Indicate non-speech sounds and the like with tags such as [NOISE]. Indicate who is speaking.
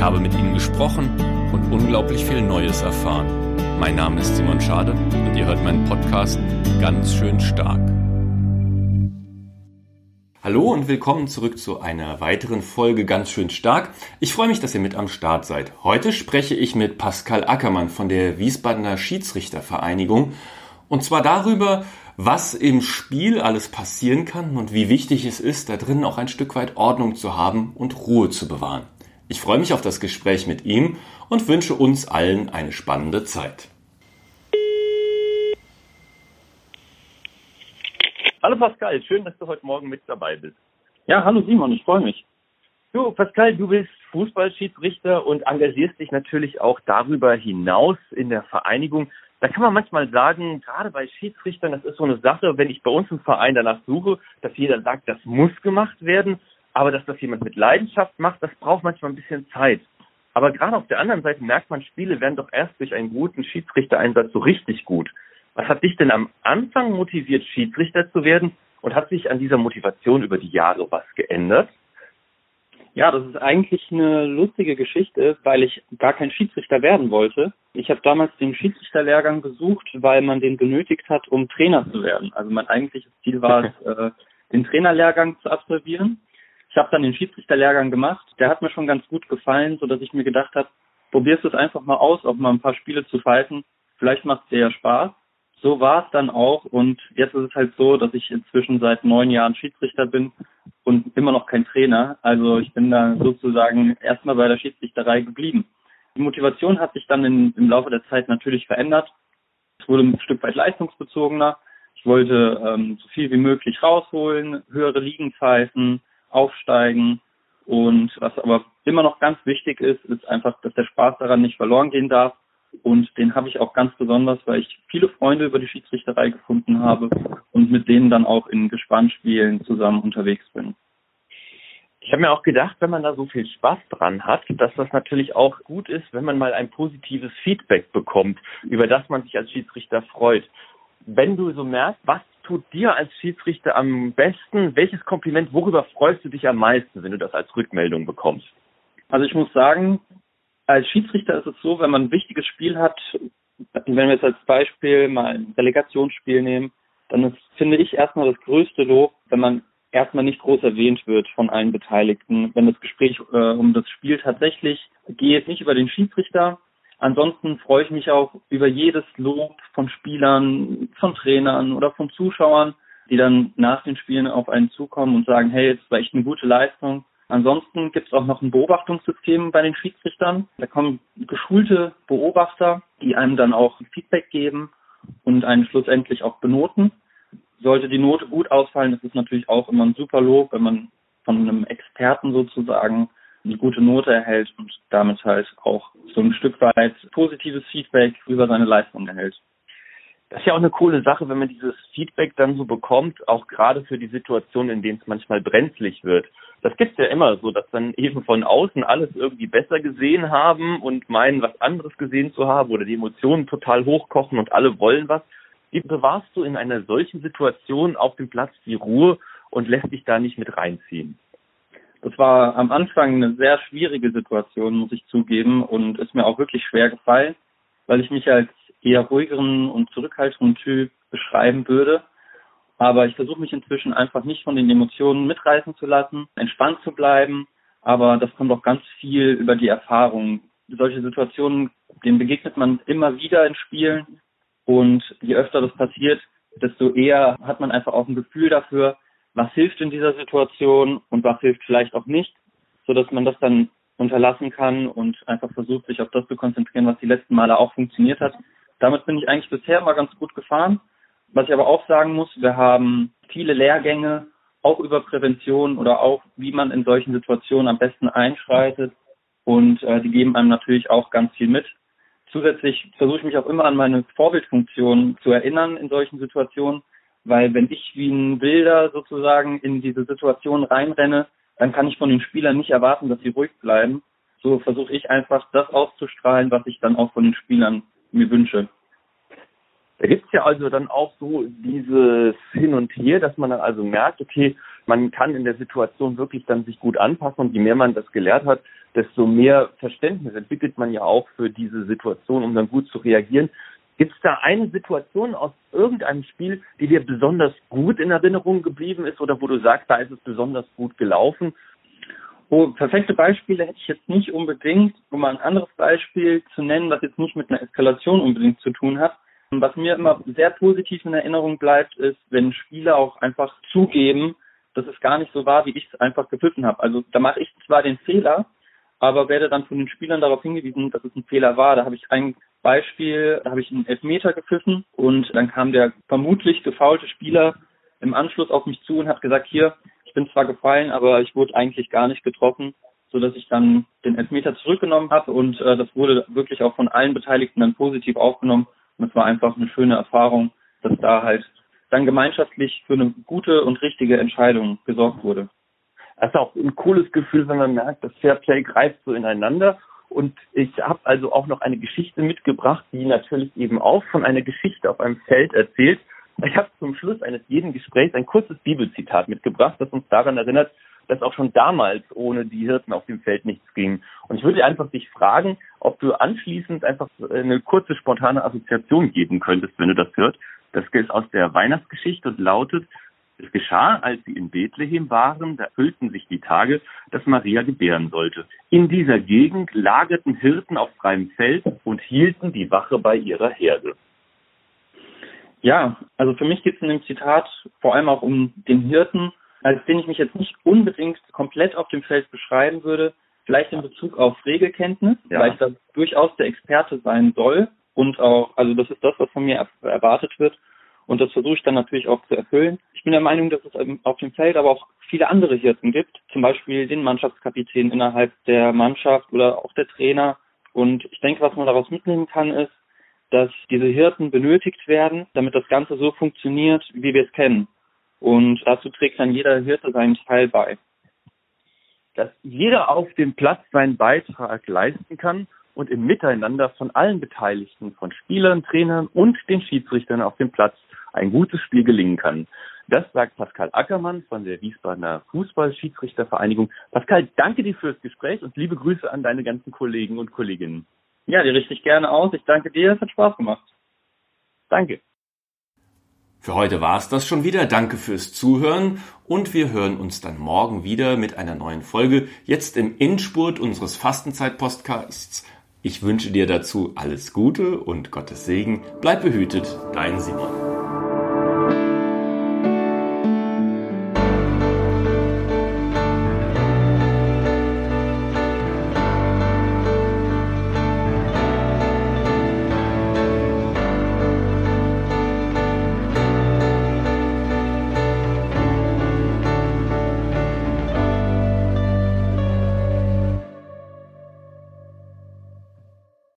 Speaker 1: Ich habe mit ihnen gesprochen und unglaublich viel Neues erfahren. Mein Name ist Simon Schade und ihr hört meinen Podcast ganz schön stark. Hallo und willkommen zurück zu einer weiteren Folge ganz schön stark. Ich freue mich, dass ihr mit am Start seid. Heute spreche ich mit Pascal Ackermann von der Wiesbadener Schiedsrichtervereinigung und zwar darüber, was im Spiel alles passieren kann und wie wichtig es ist, da drin auch ein Stück weit Ordnung zu haben und Ruhe zu bewahren. Ich freue mich auf das Gespräch mit ihm und wünsche uns allen eine spannende Zeit. Hallo Pascal, schön, dass du heute Morgen mit dabei bist.
Speaker 2: Ja, hallo Simon, ich freue mich.
Speaker 1: Du, Pascal, du bist Fußballschiedsrichter und engagierst dich natürlich auch darüber hinaus in der Vereinigung. Da kann man manchmal sagen, gerade bei Schiedsrichtern, das ist so eine Sache, wenn ich bei uns im Verein danach suche, dass jeder sagt, das muss gemacht werden. Aber dass das jemand mit Leidenschaft macht, das braucht manchmal ein bisschen Zeit. Aber gerade auf der anderen Seite merkt man, Spiele werden doch erst durch einen guten Schiedsrichtereinsatz so richtig gut. Was hat dich denn am Anfang motiviert, Schiedsrichter zu werden? Und hat sich an dieser Motivation über die Jahre was geändert?
Speaker 2: Ja, das ist eigentlich eine lustige Geschichte, weil ich gar kein Schiedsrichter werden wollte. Ich habe damals den Schiedsrichterlehrgang besucht, weil man den benötigt hat, um Trainer zu werden. Also mein eigentliches Ziel war es, [LAUGHS] äh, den Trainerlehrgang zu absolvieren. Ich habe dann den Schiedsrichterlehrgang gemacht. Der hat mir schon ganz gut gefallen, so dass ich mir gedacht habe, probierst es einfach mal aus, auch mal ein paar Spiele zu pfeifen. Vielleicht macht es dir ja Spaß. So war es dann auch und jetzt ist es halt so, dass ich inzwischen seit neun Jahren Schiedsrichter bin und immer noch kein Trainer. Also ich bin da sozusagen erstmal bei der Schiedsrichterei geblieben. Die Motivation hat sich dann in, im Laufe der Zeit natürlich verändert. Es wurde ein Stück weit leistungsbezogener. Ich wollte ähm, so viel wie möglich rausholen, höhere Ligen pfeifen, aufsteigen. Und was aber immer noch ganz wichtig ist, ist einfach, dass der Spaß daran nicht verloren gehen darf. Und den habe ich auch ganz besonders, weil ich viele Freunde über die Schiedsrichterei gefunden habe und mit denen dann auch in Gespannspielen zusammen unterwegs bin.
Speaker 1: Ich habe mir auch gedacht, wenn man da so viel Spaß dran hat, dass das natürlich auch gut ist, wenn man mal ein positives Feedback bekommt, über das man sich als Schiedsrichter freut. Wenn du so merkst, was tut dir als Schiedsrichter am besten? Welches Kompliment, worüber freust du dich am meisten, wenn du das als Rückmeldung bekommst?
Speaker 2: Also ich muss sagen, als Schiedsrichter ist es so, wenn man ein wichtiges Spiel hat, wenn wir jetzt als Beispiel mal ein Relegationsspiel nehmen, dann ist, finde ich, erstmal das größte Lob, wenn man erstmal nicht groß erwähnt wird von allen Beteiligten. Wenn das Gespräch äh, um das Spiel tatsächlich geht, nicht über den Schiedsrichter, Ansonsten freue ich mich auch über jedes Lob von Spielern, von Trainern oder von Zuschauern, die dann nach den Spielen auf einen zukommen und sagen, hey, das war echt eine gute Leistung. Ansonsten gibt es auch noch ein Beobachtungssystem bei den Schiedsrichtern. Da kommen geschulte Beobachter, die einem dann auch Feedback geben und einen schlussendlich auch benoten. Sollte die Note gut ausfallen, ist es natürlich auch immer ein super Lob, wenn man von einem Experten sozusagen eine gute Note erhält und damit halt auch so ein Stück weit positives Feedback über seine Leistung erhält.
Speaker 1: Das ist ja auch eine coole Sache, wenn man dieses Feedback dann so bekommt, auch gerade für die Situation, in denen es manchmal brenzlig wird. Das gibt's ja immer so, dass dann eben von außen alles irgendwie besser gesehen haben und meinen, was anderes gesehen zu haben oder die Emotionen total hochkochen und alle wollen was. Wie bewahrst du in einer solchen Situation auf dem Platz die Ruhe und lässt dich da nicht mit reinziehen?
Speaker 2: Das war am Anfang eine sehr schwierige Situation, muss ich zugeben, und ist mir auch wirklich schwer gefallen, weil ich mich als eher ruhigeren und zurückhaltenden Typ beschreiben würde. Aber ich versuche mich inzwischen einfach nicht von den Emotionen mitreißen zu lassen, entspannt zu bleiben. Aber das kommt auch ganz viel über die Erfahrung. Solche Situationen, denen begegnet man immer wieder in Spielen. Und je öfter das passiert, desto eher hat man einfach auch ein Gefühl dafür, was hilft in dieser Situation und was hilft vielleicht auch nicht, so dass man das dann unterlassen kann und einfach versucht, sich auf das zu konzentrieren, was die letzten Male auch funktioniert hat. Damit bin ich eigentlich bisher mal ganz gut gefahren. Was ich aber auch sagen muss, wir haben viele Lehrgänge, auch über Prävention oder auch, wie man in solchen Situationen am besten einschreitet. und äh, die geben einem natürlich auch ganz viel mit. Zusätzlich versuche ich mich auch immer an meine Vorbildfunktion zu erinnern in solchen Situationen, weil wenn ich wie ein Bilder sozusagen in diese Situation reinrenne, dann kann ich von den Spielern nicht erwarten, dass sie ruhig bleiben. So versuche ich einfach das auszustrahlen, was ich dann auch von den Spielern mir wünsche.
Speaker 3: Da gibt's ja also dann auch so dieses Hin und Her, dass man dann also merkt, okay, man kann in der Situation wirklich dann sich gut anpassen und je mehr man das gelehrt hat, desto mehr Verständnis entwickelt man ja auch für diese Situation, um dann gut zu reagieren. Gibt es da eine Situation aus irgendeinem Spiel, die dir besonders gut in Erinnerung geblieben ist oder wo du sagst, da ist es besonders gut gelaufen?
Speaker 2: Oh, perfekte Beispiele hätte ich jetzt nicht unbedingt, um mal ein anderes Beispiel zu nennen, was jetzt nicht mit einer Eskalation unbedingt zu tun hat. Was mir immer sehr positiv in Erinnerung bleibt, ist, wenn Spieler auch einfach zugeben, dass es gar nicht so war, wie ich es einfach gepfiffen habe. Also da mache ich zwar den Fehler, aber werde dann von den Spielern darauf hingewiesen, dass es ein Fehler war. Da habe ich ein Beispiel, habe ich einen Elfmeter gepfiffen und dann kam der vermutlich gefaulte Spieler im Anschluss auf mich zu und hat gesagt, hier, ich bin zwar gefallen, aber ich wurde eigentlich gar nicht getroffen, so dass ich dann den Elfmeter zurückgenommen habe und äh, das wurde wirklich auch von allen Beteiligten dann positiv aufgenommen und es war einfach eine schöne Erfahrung, dass da halt dann gemeinschaftlich für eine gute und richtige Entscheidung gesorgt wurde.
Speaker 3: Das ist auch ein cooles Gefühl, wenn man merkt, das Fairplay greift so ineinander. Und ich habe also auch noch eine Geschichte mitgebracht, die natürlich eben auch von einer Geschichte auf einem Feld erzählt. Ich habe zum Schluss eines jeden Gesprächs ein kurzes Bibelzitat mitgebracht, das uns daran erinnert, dass auch schon damals ohne die Hirten auf dem Feld nichts ging. Und ich würde einfach dich fragen, ob du anschließend einfach eine kurze spontane Assoziation geben könntest, wenn du das hörst. Das gilt aus der Weihnachtsgeschichte und lautet, es geschah, als sie in Bethlehem waren, da erfüllten sich die Tage, dass Maria gebären sollte. In dieser Gegend lagerten Hirten auf freiem Feld und hielten die Wache bei ihrer Herde.
Speaker 2: Ja, also für mich geht es in dem Zitat vor allem auch um den Hirten als den ich mich jetzt nicht unbedingt komplett auf dem Feld beschreiben würde, vielleicht in Bezug auf Regelkenntnis, ja. weil ich da durchaus der Experte sein soll und auch, also das ist das, was von mir erwartet wird und das versuche ich dann natürlich auch zu erfüllen. Ich bin der Meinung, dass es auf dem Feld aber auch viele andere Hirten gibt, zum Beispiel den Mannschaftskapitän innerhalb der Mannschaft oder auch der Trainer und ich denke, was man daraus mitnehmen kann, ist, dass diese Hirten benötigt werden, damit das Ganze so funktioniert, wie wir es kennen. Und dazu trägt dann jeder Hirte seinen Teil bei.
Speaker 3: Dass jeder auf dem Platz seinen Beitrag leisten kann und im Miteinander von allen Beteiligten, von Spielern, Trainern und den Schiedsrichtern auf dem Platz ein gutes Spiel gelingen kann. Das sagt Pascal Ackermann von der Wiesbadener Fußball-Schiedsrichtervereinigung. Pascal, danke dir fürs Gespräch und liebe Grüße an deine ganzen Kollegen und Kolleginnen.
Speaker 2: Ja, die richte ich gerne aus. Ich danke dir, es hat Spaß gemacht.
Speaker 3: Danke.
Speaker 1: Für heute war es das schon wieder. Danke fürs Zuhören und wir hören uns dann morgen wieder mit einer neuen Folge. Jetzt im Endspurt unseres Fastenzeit-Podcasts. Ich wünsche dir dazu alles Gute und Gottes Segen. Bleib behütet, dein Simon.